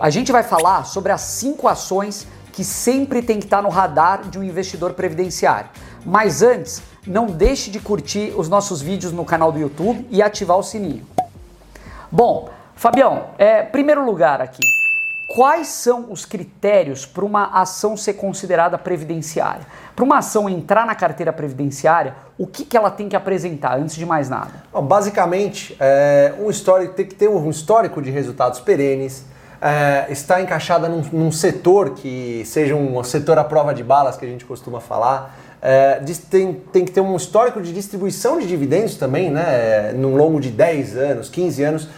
a gente vai falar sobre as cinco ações que sempre tem que estar no radar de um investidor previdenciário. Mas antes, não deixe de curtir os nossos vídeos no canal do YouTube e ativar o sininho. Bom, Fabião, é, primeiro lugar aqui, quais são os critérios para uma ação ser considerada previdenciária? Para uma ação entrar na carteira previdenciária, o que, que ela tem que apresentar antes de mais nada? Bom, basicamente, é, um histórico tem que ter um histórico de resultados perenes, é, está encaixada num, num, setor que seja um setor à prova de balas que a gente costuma falar. É, tem, tem que ter um histórico de distribuição de dividendos também, né? Num longo de 10 anos, 15 anos.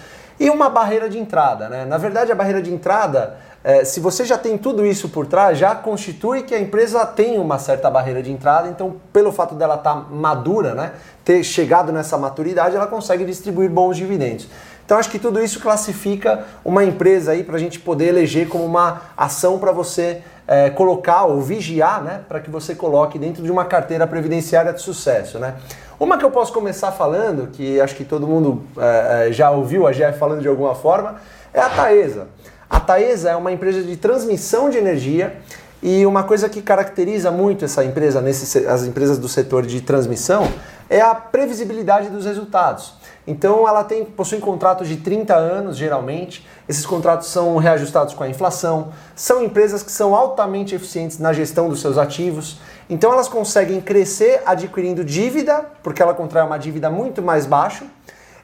E uma barreira de entrada, né? Na verdade, a barreira de entrada, é, se você já tem tudo isso por trás, já constitui que a empresa tem uma certa barreira de entrada. Então, pelo fato dela estar tá madura, né? Ter chegado nessa maturidade, ela consegue distribuir bons dividendos. Então acho que tudo isso classifica uma empresa aí para a gente poder eleger como uma ação para você é, colocar ou vigiar, né, para que você coloque dentro de uma carteira previdenciária de sucesso, né? Uma que eu posso começar falando, que acho que todo mundo é, já ouviu a Jeff falando de alguma forma, é a Taesa. A Taesa é uma empresa de transmissão de energia e uma coisa que caracteriza muito essa empresa, nesse, as empresas do setor de transmissão, é a previsibilidade dos resultados. Então ela tem, possui contratos de 30 anos, geralmente. Esses contratos são reajustados com a inflação. São empresas que são altamente eficientes na gestão dos seus ativos. Então elas conseguem crescer adquirindo dívida, porque ela contrai uma dívida muito mais baixa,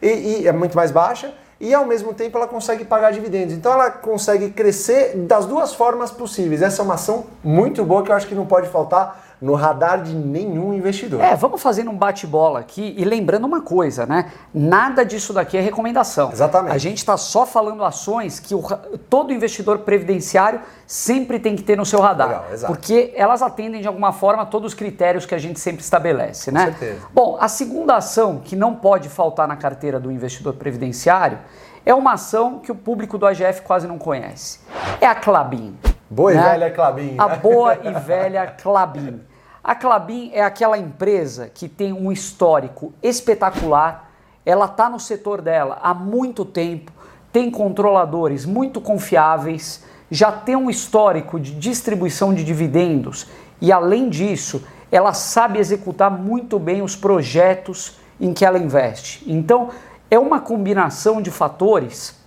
e, e é muito mais baixa, e ao mesmo tempo ela consegue pagar dividendos. Então ela consegue crescer das duas formas possíveis. Essa é uma ação muito boa que eu acho que não pode faltar no radar de nenhum investidor. É, vamos fazendo um bate-bola aqui e lembrando uma coisa, né? Nada disso daqui é recomendação. Exatamente. A gente está só falando ações que o, todo investidor previdenciário sempre tem que ter no seu radar. Legal, exato. Porque elas atendem de alguma forma todos os critérios que a gente sempre estabelece, né? Com certeza. Bom, a segunda ação que não pode faltar na carteira do investidor previdenciário é uma ação que o público do AGF quase não conhece. É a Clabin. Boa né? e velha Clabin. A boa e velha Clabin. A Clabin é aquela empresa que tem um histórico espetacular, ela está no setor dela há muito tempo, tem controladores muito confiáveis, já tem um histórico de distribuição de dividendos e, além disso, ela sabe executar muito bem os projetos em que ela investe. Então, é uma combinação de fatores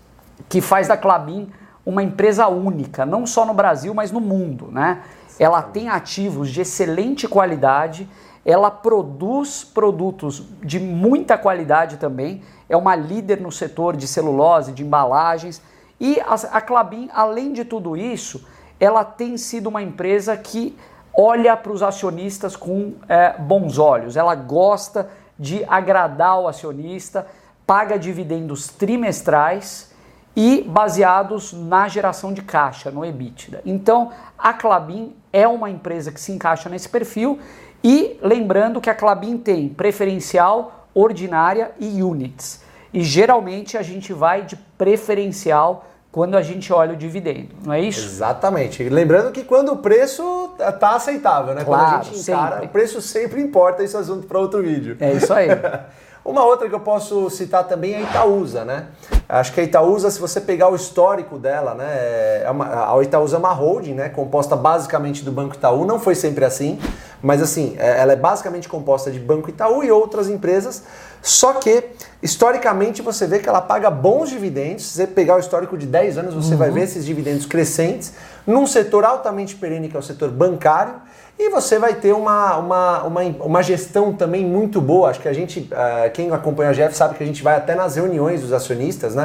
que faz da Clabin uma empresa única, não só no Brasil, mas no mundo, né? Ela tem ativos de excelente qualidade, ela produz produtos de muita qualidade também, é uma líder no setor de celulose, de embalagens, e a, a Clabin, além de tudo isso, ela tem sido uma empresa que olha para os acionistas com é, bons olhos, ela gosta de agradar o acionista, paga dividendos trimestrais e baseados na geração de caixa, no EBITDA. Então, a Clabin é uma empresa que se encaixa nesse perfil e lembrando que a Clabin tem preferencial, ordinária e units. E geralmente a gente vai de preferencial quando a gente olha o dividendo, não é isso? Exatamente. Lembrando que quando o preço está aceitável, né? Claro, quando a gente encara, sempre. o preço sempre importa, esse assunto para outro vídeo. É isso aí. Uma outra que eu posso citar também é a Itaúsa, né? Acho que a Itaúsa, se você pegar o histórico dela, né? É uma, a Itaúsa é uma holding, né? Composta basicamente do Banco Itaú, não foi sempre assim, mas assim, é, ela é basicamente composta de Banco Itaú e outras empresas, só que historicamente você vê que ela paga bons dividendos. Se você pegar o histórico de 10 anos, você uhum. vai ver esses dividendos crescentes num setor altamente perene, que é o setor bancário e você vai ter uma, uma, uma, uma gestão também muito boa. Acho que a gente, uh, quem acompanha a Jeff sabe que a gente vai até nas reuniões dos acionistas, né?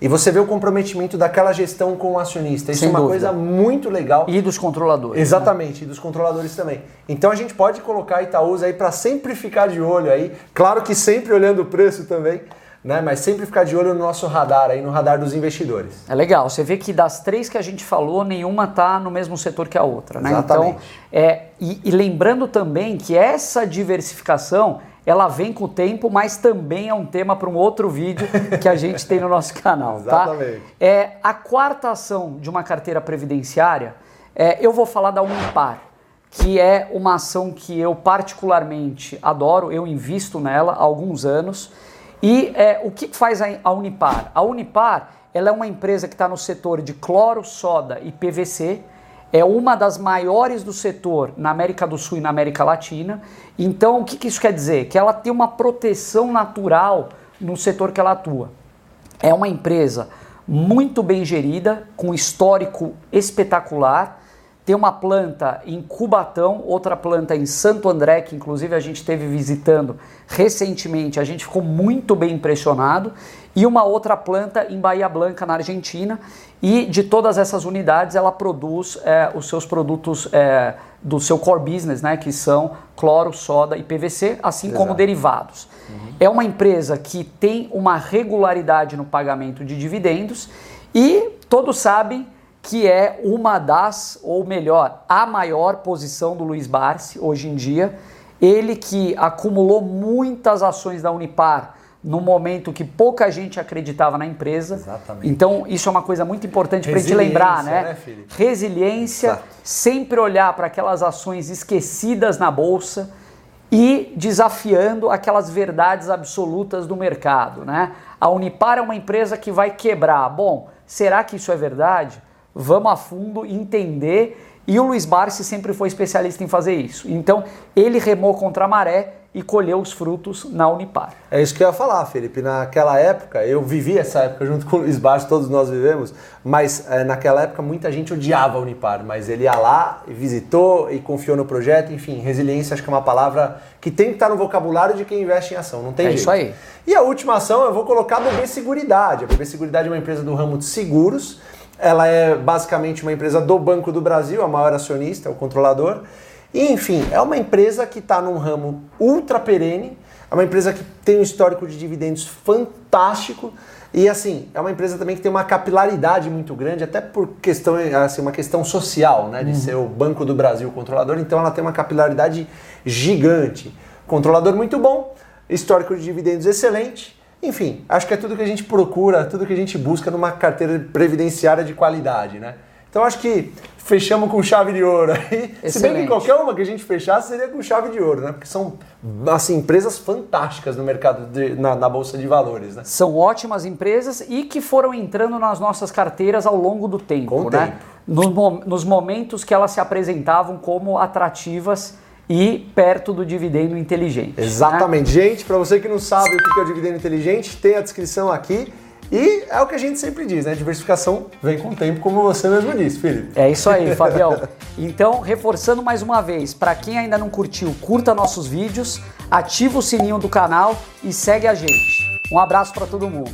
E você vê o comprometimento daquela gestão com o acionista. Isso Sem é uma dúvida. coisa muito legal. E dos controladores. Exatamente, né? e dos controladores também. Então a gente pode colocar Itaúsa aí para sempre ficar de olho aí. Claro que sempre olhando o preço também né? Mas sempre ficar de olho no nosso radar aí, no radar dos investidores. É legal. Você vê que das três que a gente falou, nenhuma está no mesmo setor que a outra, né? Exatamente. Então, é, e, e lembrando também que essa diversificação ela vem com o tempo, mas também é um tema para um outro vídeo que a gente tem no nosso canal, tá? Exatamente. É, a quarta ação de uma carteira previdenciária, é, eu vou falar da Unipar, que é uma ação que eu particularmente adoro, eu invisto nela há alguns anos. E é, o que faz a Unipar? A Unipar ela é uma empresa que está no setor de cloro, soda e PVC. É uma das maiores do setor na América do Sul e na América Latina. Então, o que, que isso quer dizer? Que ela tem uma proteção natural no setor que ela atua. É uma empresa muito bem gerida, com histórico espetacular. Tem uma planta em Cubatão, outra planta em Santo André, que inclusive a gente esteve visitando recentemente, a gente ficou muito bem impressionado, e uma outra planta em Bahia Blanca, na Argentina. E de todas essas unidades, ela produz é, os seus produtos é, do seu core business, né, que são cloro, soda e PVC, assim Exato. como derivados. Uhum. É uma empresa que tem uma regularidade no pagamento de dividendos e todos sabem que é uma das, ou melhor, a maior posição do Luiz Barsi hoje em dia. Ele que acumulou muitas ações da Unipar no momento que pouca gente acreditava na empresa. Exatamente. Então, isso é uma coisa muito importante para a gente lembrar, né? né Resiliência, Exato. sempre olhar para aquelas ações esquecidas na bolsa e desafiando aquelas verdades absolutas do mercado, né? A Unipar é uma empresa que vai quebrar. Bom, será que isso é verdade? Vamos a fundo entender. E o Luiz Barsi sempre foi especialista em fazer isso. Então, ele remou contra a maré e colheu os frutos na Unipar. É isso que eu ia falar, Felipe. Naquela época, eu vivi essa época junto com o Luiz Barsi, todos nós vivemos, mas é, naquela época muita gente odiava a Unipar, mas ele ia lá, visitou e confiou no projeto. Enfim, resiliência acho que é uma palavra que tem que estar no vocabulário de quem investe em ação, não tem é jeito. isso aí. E a última ação eu vou colocar a BB Seguridade. A BB Seguridade é uma empresa do ramo de seguros. Ela é basicamente uma empresa do Banco do Brasil, a maior acionista, o controlador. E, enfim, é uma empresa que está num ramo ultra perene, é uma empresa que tem um histórico de dividendos fantástico. E assim, é uma empresa também que tem uma capilaridade muito grande, até por questão, assim, uma questão social, né? De uhum. ser o Banco do Brasil controlador, então ela tem uma capilaridade gigante. Controlador muito bom, histórico de dividendos excelente. Enfim, acho que é tudo que a gente procura, tudo que a gente busca numa carteira previdenciária de qualidade, né? Então acho que fechamos com chave de ouro. Se bem que qualquer uma que a gente fechasse seria com chave de ouro, né? Porque são assim, empresas fantásticas no mercado, de, na, na, Bolsa de Valores. Né? São ótimas empresas e que foram entrando nas nossas carteiras ao longo do tempo. Com né? tempo. Nos, nos momentos que elas se apresentavam como atrativas e perto do dividendo inteligente. Né? Exatamente. Né? Gente, para você que não sabe o que é o dividendo inteligente, tem a descrição aqui. E é o que a gente sempre diz, né? Diversificação vem com o tempo, como você mesmo disse, Felipe. É isso aí, Fabião. Então, reforçando mais uma vez, para quem ainda não curtiu, curta nossos vídeos, ativa o sininho do canal e segue a gente. Um abraço para todo mundo.